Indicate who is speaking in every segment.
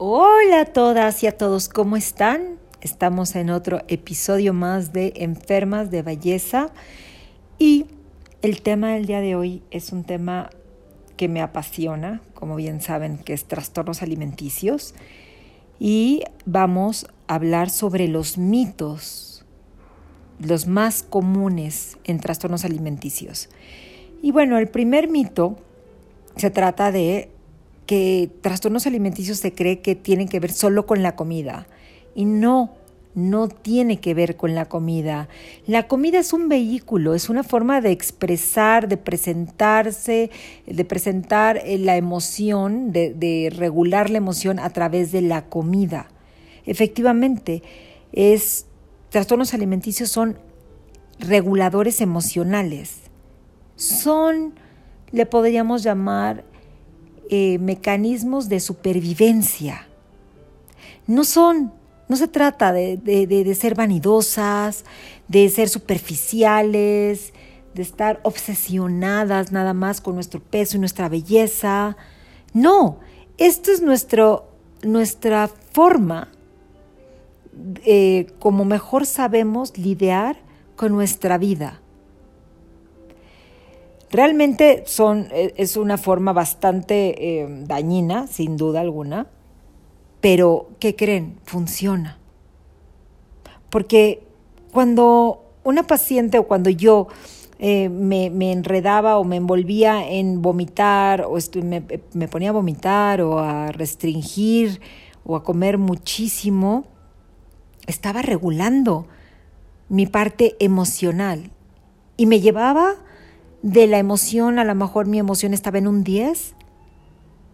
Speaker 1: Hola a todas y a todos, ¿cómo están? Estamos en otro episodio más de Enfermas de Belleza y el tema del día de hoy es un tema que me apasiona, como bien saben, que es trastornos alimenticios y vamos a hablar sobre los mitos, los más comunes en trastornos alimenticios. Y bueno, el primer mito se trata de que trastornos alimenticios se cree que tienen que ver solo con la comida. Y no, no tiene que ver con la comida. La comida es un vehículo, es una forma de expresar, de presentarse, de presentar eh, la emoción, de, de regular la emoción a través de la comida. Efectivamente, es, trastornos alimenticios son reguladores emocionales. Son, le podríamos llamar, eh, mecanismos de supervivencia. No son, no se trata de, de ser vanidosas, de ser superficiales, de estar obsesionadas nada más con nuestro peso y nuestra belleza. No, esto es nuestro, nuestra forma, eh, como mejor sabemos lidiar con nuestra vida. Realmente son, e, es una forma bastante eh, dañina, sin duda alguna, pero ¿qué creen? Funciona. Porque cuando una paciente o cuando yo eh, me, me, enredaba o me envolvía en vomitar o me, me ponía a vomitar o a restringir o a comer muchísimo, estaba regulando mi parte emocional y me llevaba de la emoción, a lo mejor mi emoción estaba en un 10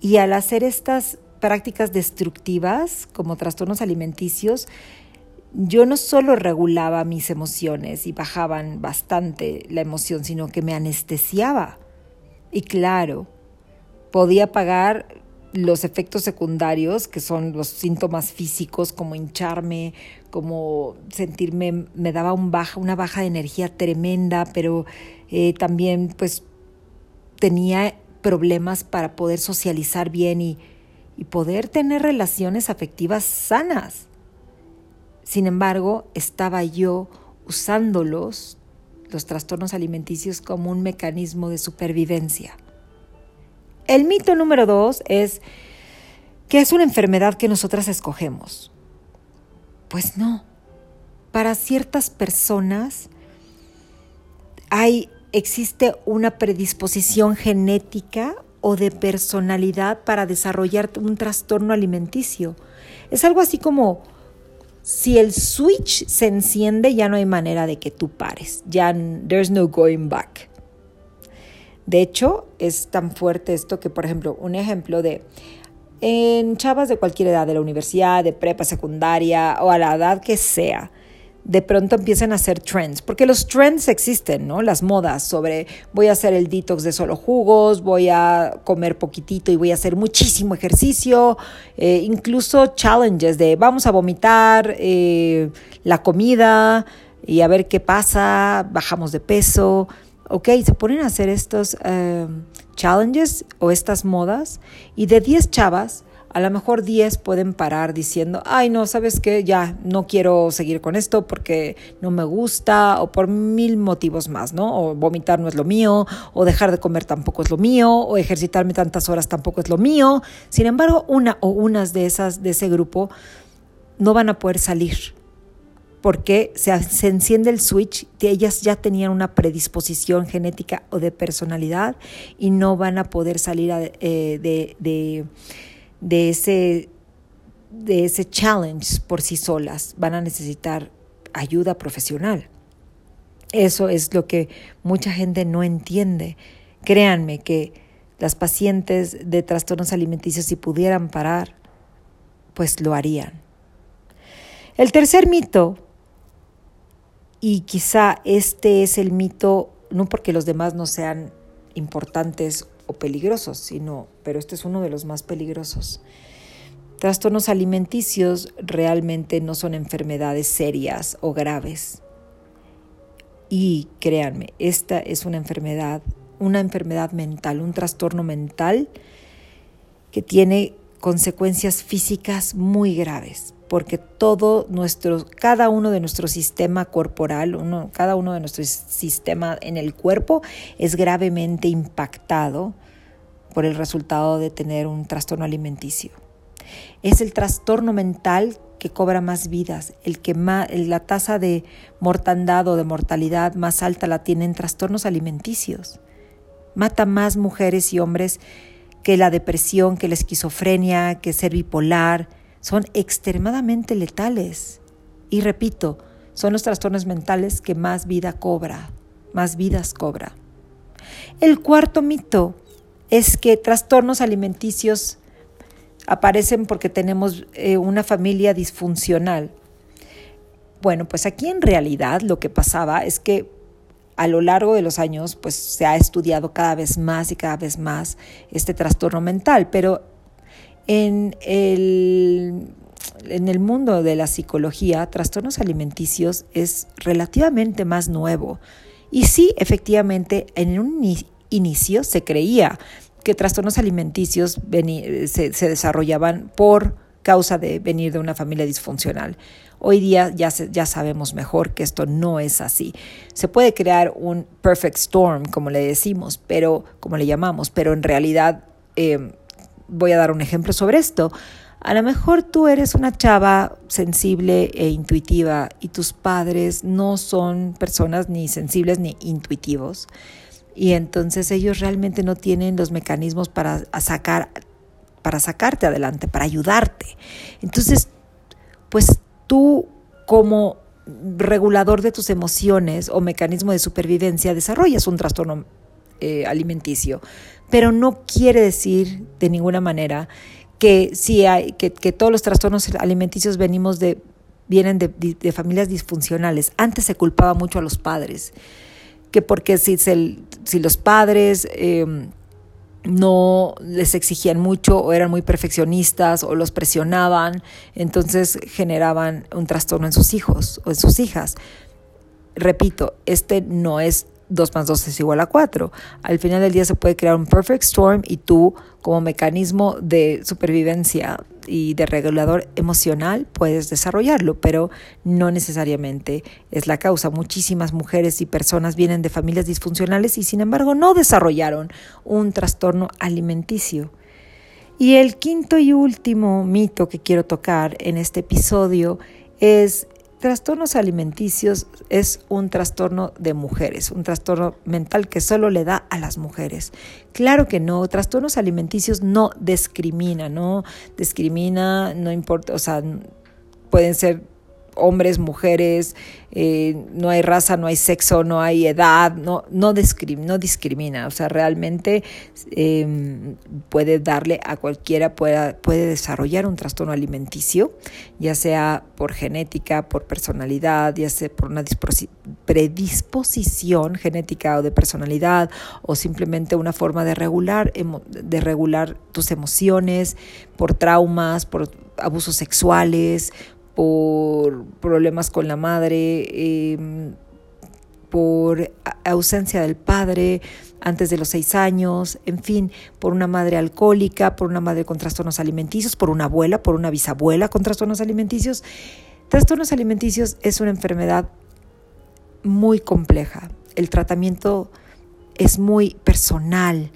Speaker 1: y al hacer estas prácticas destructivas como trastornos alimenticios, yo no solo regulaba mis emociones y bajaban bastante la emoción, sino que me anestesiaba. Y claro, podía pagar los efectos secundarios, que son los síntomas físicos como hincharme, como sentirme, me daba una baja de energía tremenda, pero eh, también pues tenía problemas para poder socializar bien y, y poder tener relaciones afectivas sanas. Sin embargo, estaba yo usándolos, los trastornos alimenticios, como un mecanismo de supervivencia. El mito número dos es que es una enfermedad que nosotras escogemos. Pues no. Para ciertas personas hay, existe una predisposición genética o de personalidad para desarrollar un trastorno alimenticio. Es algo así como si el switch se enciende, ya no hay manera de que tú pares. Ya there's no going back. De hecho, es tan fuerte esto que, por ejemplo, un ejemplo de en chavas de cualquier edad, de la universidad, de prepa, secundaria o a la edad que sea, de pronto empiezan a hacer trends, porque los trends existen, ¿no? Las modas sobre voy a hacer el detox de solo jugos, voy a comer poquitito y voy a hacer muchísimo ejercicio, eh, incluso challenges de vamos a vomitar eh, la comida y a ver qué pasa, bajamos de peso ok, se ponen a hacer estos eh, challenges o estas modas y de 10 chavas, a lo mejor 10 pueden parar diciendo, ay no, sabes qué, ya no quiero seguir con esto porque no me gusta o por mil motivos más, ¿no? O vomitar no es lo mío, o dejar de comer tampoco es lo mío, o ejercitarme tantas horas tampoco es lo mío. Sin embargo, una o unas de esas de ese grupo no van a poder salir porque se, enciende el switch, ellas ya tenían una predisposición genética o de personalidad y no van a poder salir eh, de ese challenge por sí solas, van a necesitar ayuda profesional. Eso es lo que mucha gente no entiende. Créanme que las pacientes de trastornos alimenticios, si pudieran parar, pues lo harían. El tercer mito y quizá este es el mito, no porque los demás no sean importantes o peligrosos, sino, pero este es uno de los más peligrosos. Trastornos alimenticios realmente no son enfermedades serias o graves. Y créanme, esta es una enfermedad, una enfermedad mental, un trastorno mental que tiene consecuencias físicas muy graves, porque todo nuestro, cada uno de nuestro sistema corporal, cada uno de nuestro sistema en el cuerpo es gravemente impactado por el resultado de tener un trastorno alimenticio. Es el trastorno mental que cobra más vidas, el que más, la tasa de mortandad o de mortalidad más alta la tienen trastornos alimenticios. Mata más mujeres y hombres que la depresión, que la esquizofrenia, que ser bipolar, son extremadamente letales. Y repito, son los trastornos mentales que más vida cobra, más vidas cobra. El cuarto mito es que trastornos alimenticios aparecen porque tenemos eh, una familia disfuncional. Bueno, pues aquí en realidad lo que pasaba es que a lo largo de los años pues se ha estudiado cada vez más y cada vez más este trastorno mental, pero en el, en el mundo de la psicología, trastornos alimenticios es relativamente más nuevo. Y sí, efectivamente, en un inicio se creía que trastornos alimenticios se, desarrollaban por causa de venir de una familia disfuncional. Hoy día ya, ya sabemos mejor que esto no es así. Se puede crear un perfect storm, como le decimos, pero como le llamamos, pero en realidad eh, voy a dar un ejemplo sobre esto. A lo mejor tú eres una chava sensible e intuitiva y tus padres no son personas ni sensibles ni intuitivos. Y entonces ellos realmente no tienen los mecanismos para sacar para sacarte adelante, para ayudarte. Entonces, pues tú como regulador de tus emociones o mecanismo de supervivencia desarrollas un trastorno eh, alimenticio, pero no quiere decir de ninguna manera que, si hay, que, todos los trastornos alimenticios venimos de, vienen de, familias disfuncionales. Antes se culpaba mucho a los padres, que porque si, los padres... Eh, no les exigían mucho o eran muy perfeccionistas o los presionaban, entonces generaban un trastorno en sus hijos o en sus hijas. Repito, este no es 2 más 2 es igual a 4. Al final del día se puede crear un perfect storm y tú como mecanismo de supervivencia y de regulador emocional puedes desarrollarlo, pero no necesariamente es la causa. Muchísimas mujeres y personas vienen de familias disfuncionales y sin embargo no desarrollaron un trastorno alimenticio. Y el quinto y último mito que quiero tocar en este episodio es trastornos alimenticios es un trastorno de mujeres, un trastorno mental que solo le da a las mujeres. Claro que no, trastornos alimenticios no discrimina, no discrimina, no importa, o sea, pueden ser hombres, mujeres, eh, no hay raza, no hay sexo, no hay edad, no, no, discrimina, o sea, realmente em, puede darle a cualquiera, puede, puede desarrollar un trastorno alimenticio, ya sea por genética, por personalidad, ya sea por una predisposición genética o de personalidad, o simplemente una forma de regular, de regular tus emociones, por traumas, por abusos sexuales, por problemas con la madre, em, por ausencia del padre antes de los seis años, en fin, por una madre alcohólica, por una madre con trastornos alimenticios, por una abuela, por una bisabuela con trastornos alimenticios. Trastornos alimenticios es una enfermedad muy compleja. El tratamiento es muy personal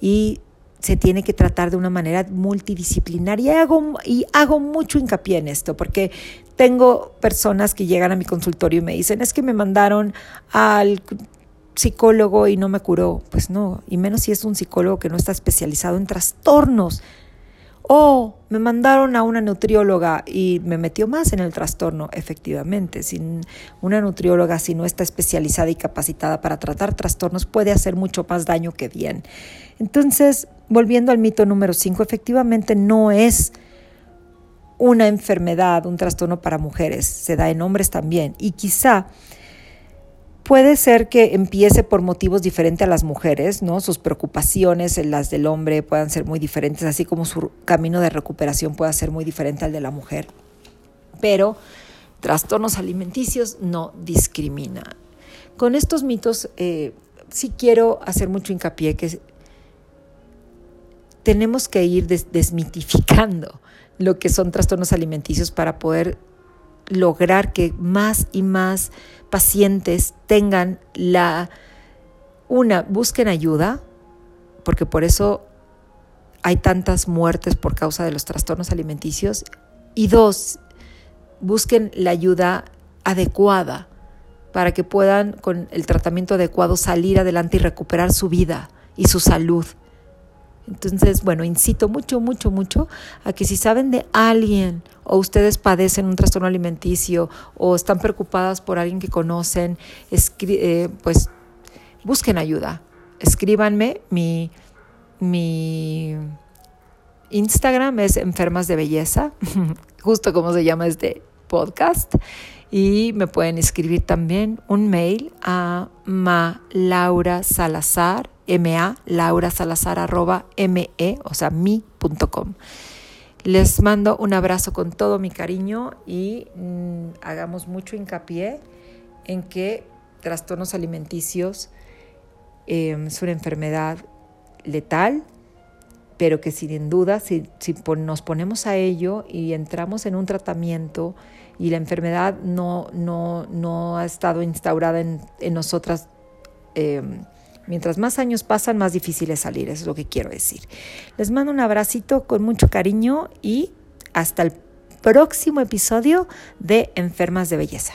Speaker 1: y se tiene que tratar de una manera multidisciplinaria y hago, y hago mucho hincapié en esto porque tengo personas que llegan a mi consultorio y me dicen, es que me mandaron al psicólogo y no me curó. Pues no, y menos si es un psicólogo que no está especializado en trastornos. O me mandaron a una nutrióloga y me metió más en el trastorno, efectivamente. Sin una nutrióloga, si no está especializada y capacitada para tratar trastornos, puede hacer mucho más daño que bien. Entonces, volviendo al mito número 5, efectivamente no es una enfermedad, un trastorno para mujeres, se da en hombres también. Y quizá puede ser que empiece por motivos diferentes a las mujeres, ¿no? Sus preocupaciones, las del hombre, puedan ser muy diferentes, así como su camino de recuperación pueda ser muy diferente al de la mujer. Pero trastornos alimenticios no discrimina. Con estos mitos eh, sí quiero hacer mucho hincapié que tenemos que ir desmitificando lo que son trastornos alimenticios para poder lograr que más y más pacientes tengan la, una, busquen ayuda, porque por eso hay tantas muertes por causa de los trastornos alimenticios, y dos, busquen la ayuda adecuada para que puedan con el tratamiento adecuado salir adelante y recuperar su vida y su salud. Entonces, bueno, incito mucho, mucho, mucho a que si saben de alguien o ustedes padecen un trastorno alimenticio o están preocupadas por alguien que conocen, eh, pues busquen ayuda. Escríbanme, mi, Instagram es Enfermas de Belleza, justo como se llama este podcast. Y me pueden escribir también un mail a ma Laura Salazar, ma Laura Salazar arroba me, o sea, mi.com. Les mando un abrazo con todo mi cariño y mm, hagamos mucho hincapié en que trastornos alimenticios em, es una enfermedad letal, pero que sin duda, si, si nos ponemos a ello y entramos en un tratamiento y la enfermedad no, no, no ha estado instaurada en, en nosotras, em, mientras más años pasan, más difícil es salir, eso es lo que quiero decir. Les mando un abracito con mucho cariño y hasta el próximo episodio de Enfermas de Belleza.